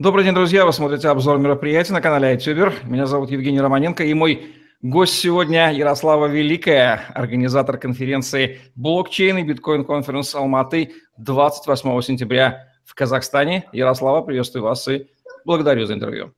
Добрый день, друзья. Вы смотрите обзор мероприятий на канале iTuber. Меня зовут Евгений Романенко, и мой гость сегодня Ярослава Великая, организатор конференции «Блокчейн и биткоин-конференс Алматы» 28 сентября в Казахстане. Ярослава, приветствую вас и благодарю за интервью.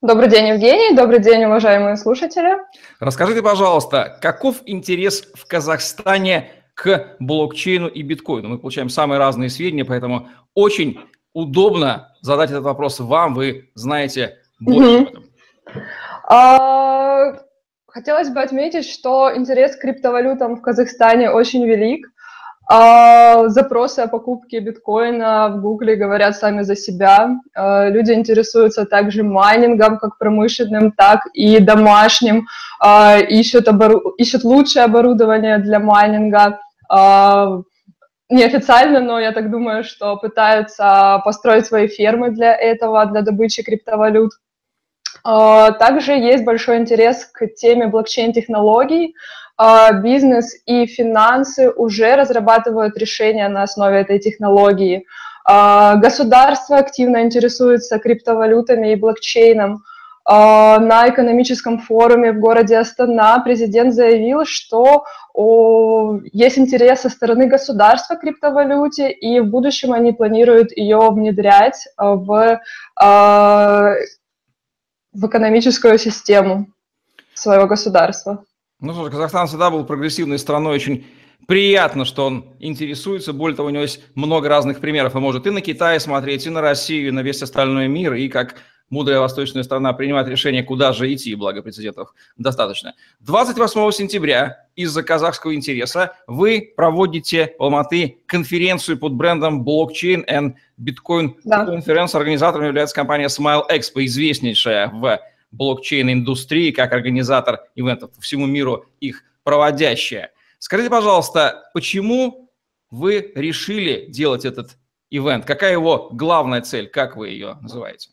Добрый день, Евгений. Добрый день, уважаемые слушатели. Расскажите, пожалуйста, каков интерес в Казахстане к блокчейну и биткоину? Мы получаем самые разные сведения, поэтому очень удобно задать этот вопрос вам, вы знаете больше mm-hmm. об этом. А, хотелось бы отметить, что интерес к криптовалютам в Казахстане очень велик. А, запросы о покупке биткоина в Гугле говорят сами за себя. А, люди интересуются также майнингом, как промышленным, так и домашним. А, ищут, обору... ищут лучшее оборудование для майнинга. А, неофициально, но я так думаю, что пытаются построить свои фермы для этого, для добычи криптовалют. А, также есть большой интерес к теме блокчейн-технологий. А, бизнес и финансы уже разрабатывают решения на основе этой технологии. А, государство активно интересуется криптовалютами и блокчейном. А, на экономическом форуме в городе Астана президент заявил, что есть интерес со стороны государства к криптовалюте, и в будущем они планируют ее внедрять а, в, а, в экономическую систему своего государства. Ну что ж, Казахстан всегда был прогрессивной страной, очень приятно, что он интересуется. Более того, у него есть много разных примеров. Он может и на Китай смотреть, и на Россию, и на весь остальной мир, и как мудрая восточная страна принимает решение, куда же идти, благо прецедентов достаточно. 28 сентября из-за казахского интереса вы проводите в Алматы конференцию под брендом Blockchain and Bitcoin да. Conference. Организатором является компания Smile Expo, известнейшая в блокчейн-индустрии, как организатор ивентов по всему миру, их проводящая. Скажите, пожалуйста, почему вы решили делать этот ивент? Какая его главная цель? Как вы ее называете?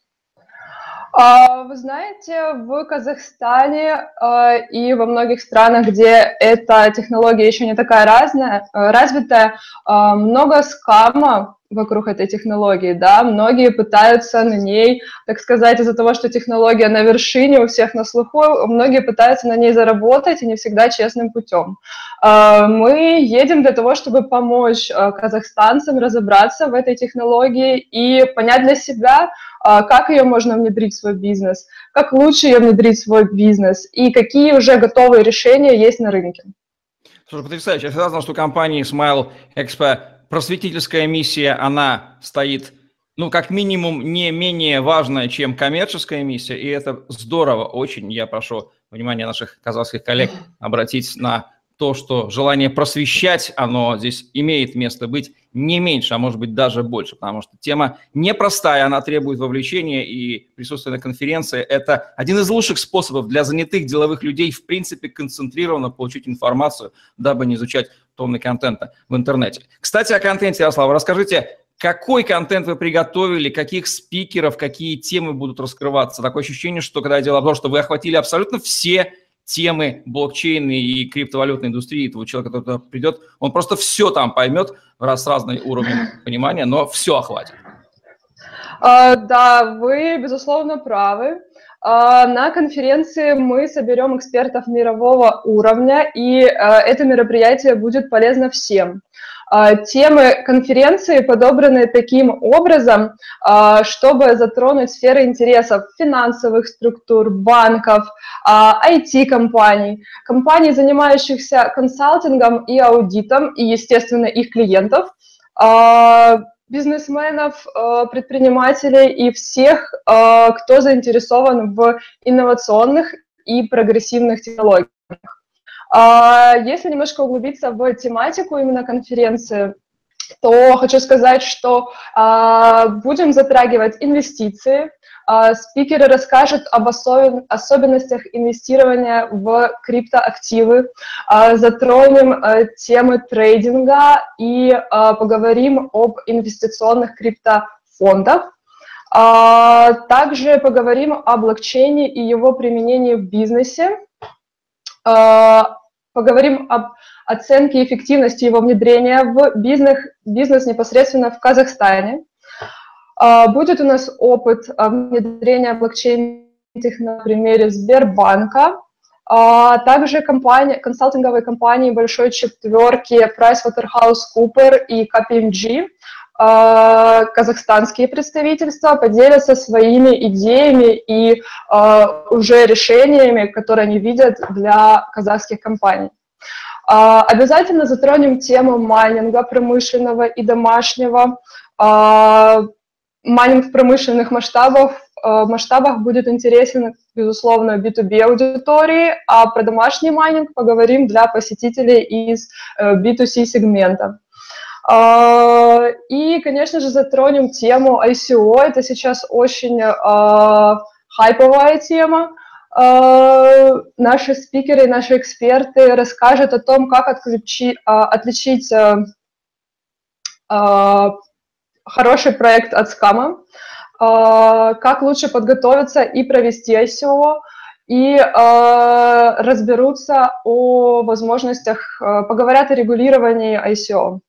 А, вы знаете, в Казахстане а, и во многих странах, где эта технология еще не такая разная, э, развитая, а, много скама вокруг этой технологии, да, многие пытаются на ней, так сказать, из-за того, что технология на вершине у всех на слуху, многие пытаются на ней заработать и не всегда честным путем. Мы едем для того, чтобы помочь казахстанцам разобраться в этой технологии и понять для себя, а, как ее можно внедрить в свой бизнес, как лучше ее внедрить в свой бизнес и какие уже готовые решения есть на рынке. Слушай, потрясающе. Я всегда знал, что компания Smile Expo просветительская миссия, она стоит, ну, как минимум, не менее важная, чем коммерческая миссия, и это здорово очень. Я прошу внимание наших казахских коллег обратить на то, что желание просвещать, оно здесь имеет место быть не меньше, а может быть даже больше, потому что тема непростая, она требует вовлечения, и присутствие на конференции – это один из лучших способов для занятых деловых людей, в принципе, концентрированно получить информацию, дабы не изучать тонны контента в интернете. Кстати, о контенте, Ярослав, расскажите, какой контент вы приготовили, каких спикеров, какие темы будут раскрываться? Такое ощущение, что когда я делал обзор, что вы охватили абсолютно все темы блокчейна и криптовалютной индустрии этого человека, который туда придет, он просто все там поймет, раз с разным уровнем понимания, но все охватит. А, да, вы, безусловно, правы. А, на конференции мы соберем экспертов мирового уровня, и а, это мероприятие будет полезно всем. А, темы конференции подобраны таким образом, а, чтобы затронуть сферы интересов финансовых структур, банков, IT-компаний, а, компаний, занимающихся консалтингом и аудитом, и, естественно, их клиентов, бизнесменов, предпринимателей и всех, кто заинтересован в инновационных и прогрессивных технологиях. А, если немножко углубиться в тематику именно конференции, то хочу сказать, что а, будем затрагивать инвестиции. А, спикеры расскажут об особенностях инвестирования в криптоактивы, затронем темы трейдинга и поговорим об инвестиционных криптофондах. Также поговорим о блокчейне и его применении в бизнесе поговорим об оценке эффективности его внедрения в бизнес, бизнес непосредственно в Казахстане. Будет у нас опыт внедрения блокчейн на примере Сбербанка, а также компания, консалтинговые компании большой четверки PricewaterhouseCoopers и KPMG, а, казахстанские представительства поделятся своими идеями и а, уже решениями, которые они видят для казахских компаний. А, обязательно затронем тему майнинга промышленного и домашнего. Майнинг в промышленных масштабах масштабах будет интересен, безусловно, B2B аудитории, а про домашний майнинг поговорим для посетителей из B2C э, сегмента. Э, и, конечно же, затронем тему ICO. Это сейчас очень хайповая тема. Наши спикеры, наши эксперты расскажут о том, как отличить хороший проект от скама, а, как лучше подготовиться и провести ICO, и разберутся о возможностях, поговорят о регулировании ICO.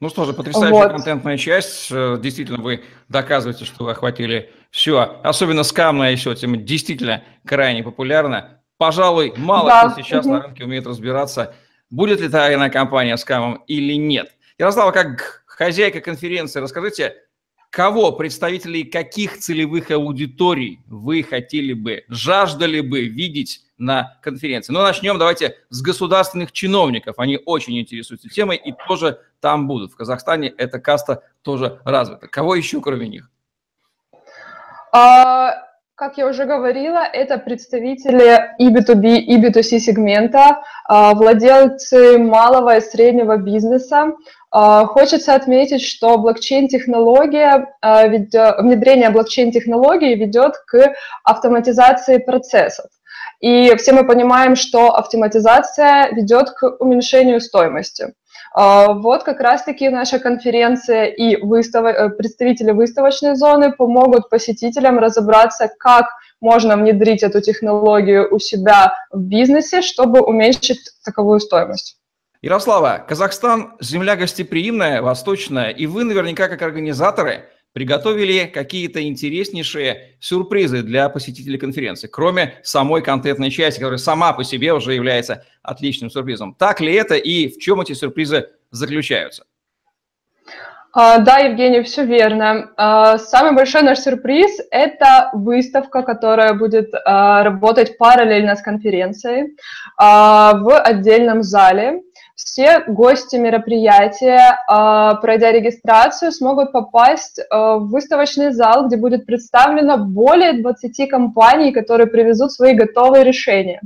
Ну что же, потрясающая вот. контентная часть. Э, действительно, вы доказываете, что вы охватили все. Особенно скамная ICO тема действительно крайне популярна. Пожалуй, мало да. кто сейчас угу. на рынке умеет разбираться, будет ли тайная компания с камом или нет. Ярослава, как хозяйка конференции, расскажите, кого, представителей каких целевых аудиторий вы хотели бы, жаждали бы видеть на конференции. Ну, начнем давайте с государственных чиновников. Они очень интересуются темой и тоже там будут. В Казахстане эта каста тоже развита. Кого еще, кроме них? А, как я уже говорила, это представители и B2B, и B2C сегмента, а, владельцы малого и среднего бизнеса, а, хочется отметить, что блокчейн-технология, а, внедрение блокчейн-технологии ведет к автоматизации процессов. И все мы понимаем, что автоматизация ведет к уменьшению стоимости. А, вот как раз-таки наша конференция и выстав... Э, представители выставочной зоны помогут посетителям разобраться, как можно внедрить эту технологию у себя в бизнесе, чтобы уменьшить таковую стоимость. Ярослава, Казахстан – земля гостеприимная, восточная, и вы наверняка, как организаторы, приготовили какие-то интереснейшие сюрпризы для посетителей конференции, кроме самой контентной части, которая сама по себе уже является отличным сюрпризом. Так ли это и в чем эти сюрпризы заключаются? А, да, Евгений, все верно. А, самый большой наш сюрприз – это выставка, которая будет а, работать параллельно с конференцией в отдельном зале. Все гости мероприятия, а, пройдя регистрацию, смогут попасть а, в выставочный зал, где будет представлено более 20 компаний, которые привезут свои готовые решения.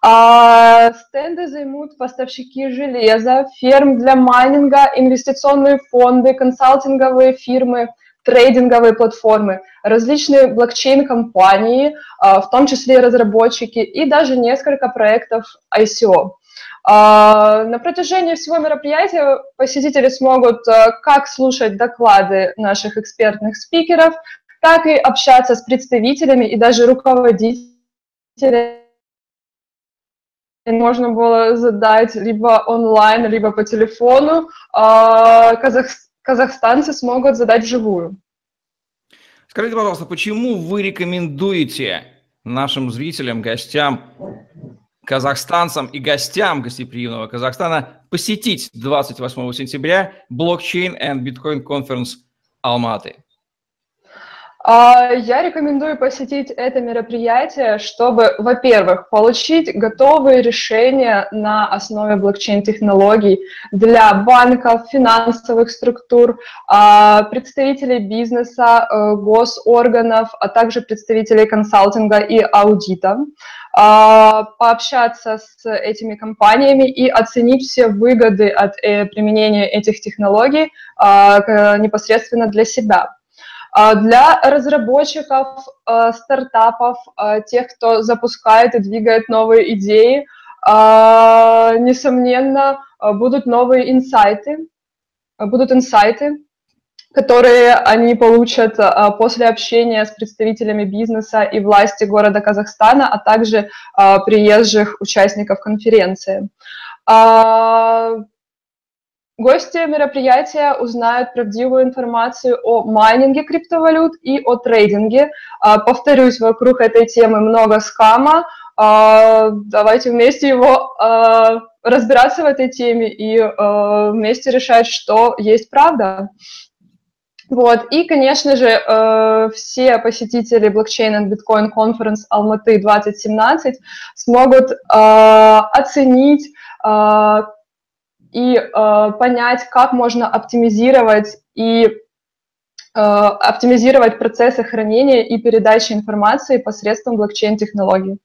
А, стенды займут поставщики железа, ферм для майнинга, инвестиционные фонды, консалтинговые фирмы, трейдинговые платформы, различные блокчейн-компании, в том числе разработчики, и даже несколько проектов ICO. А, на протяжении всего мероприятия посетители смогут э, как слушать доклады наших экспертных спикеров, так и общаться с представителями и даже руководителями. Можно было задать либо онлайн, либо по телефону. А, казах... Казахстанцы смогут задать вживую. Скажите, пожалуйста, почему вы рекомендуете нашим зрителям, гостям казахстанцам и гостям гостеприимного Казахстана посетить 28 сентября блокчейн and Bitcoin Conference Алматы. А, я рекомендую посетить это мероприятие, чтобы, во-первых, получить готовые решения на основе блокчейн-технологий для банков, финансовых структур, а, представителей бизнеса, э, госорганов, а также представителей консалтинга и аудита. А, пообщаться с этими компаниями и оценить все выгоды от э, применения этих технологий а, непосредственно для себя. А, для разработчиков стартапов, тех, кто запускает и двигает новые идеи, несомненно, будут новые инсайты, будут инсайты, которые они получат а, после общения с представителями бизнеса и власти города Казахстана, а также а, приезжих участников конференции. А, Гости мероприятия узнают правдивую информацию о майнинге криптовалют и о трейдинге. Повторюсь, вокруг этой темы много скама. Давайте вместе его разбираться в этой теме и вместе решать, что есть правда. Вот. И, конечно же, все посетители блокчейн и биткоин конференс Алматы 2017 смогут оценить и э, понять, как можно оптимизировать и э, оптимизировать процессы хранения и передачи информации посредством блокчейн-технологий.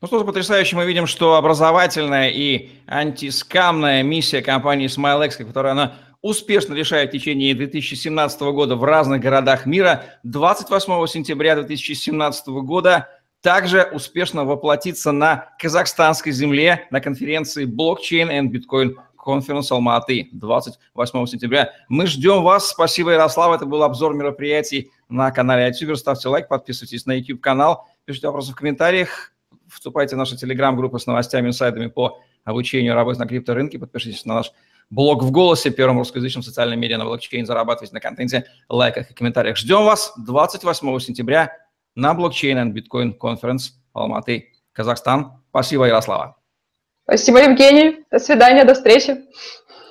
Ну что ж, потрясающе мы видим, что образовательная и антискамная миссия компании SmileX, которая она успешно решает в течение 2017 года в разных городах мира, 28 сентября 2017 года также успешно воплотится на казахстанской земле на конференции Blockchain and Bitcoin конференс Алматы 28 сентября. Мы ждем вас. Спасибо, Ярослав. Это был обзор мероприятий на канале iTuber. Ставьте лайк, подписывайтесь на YouTube-канал, пишите вопросы в комментариях, вступайте в нашу телеграм-группу с новостями, инсайдами по обучению работы на крипторынке, подпишитесь на наш блог в голосе, первым русскоязычным социальном медиа на блокчейн, зарабатывайте на контенте, лайках и комментариях. Ждем вас 28 сентября на блокчейн и биткоин конференс Алматы, Казахстан. Спасибо, Ярослава. Спасибо, Евгений. До свидания, до встречи.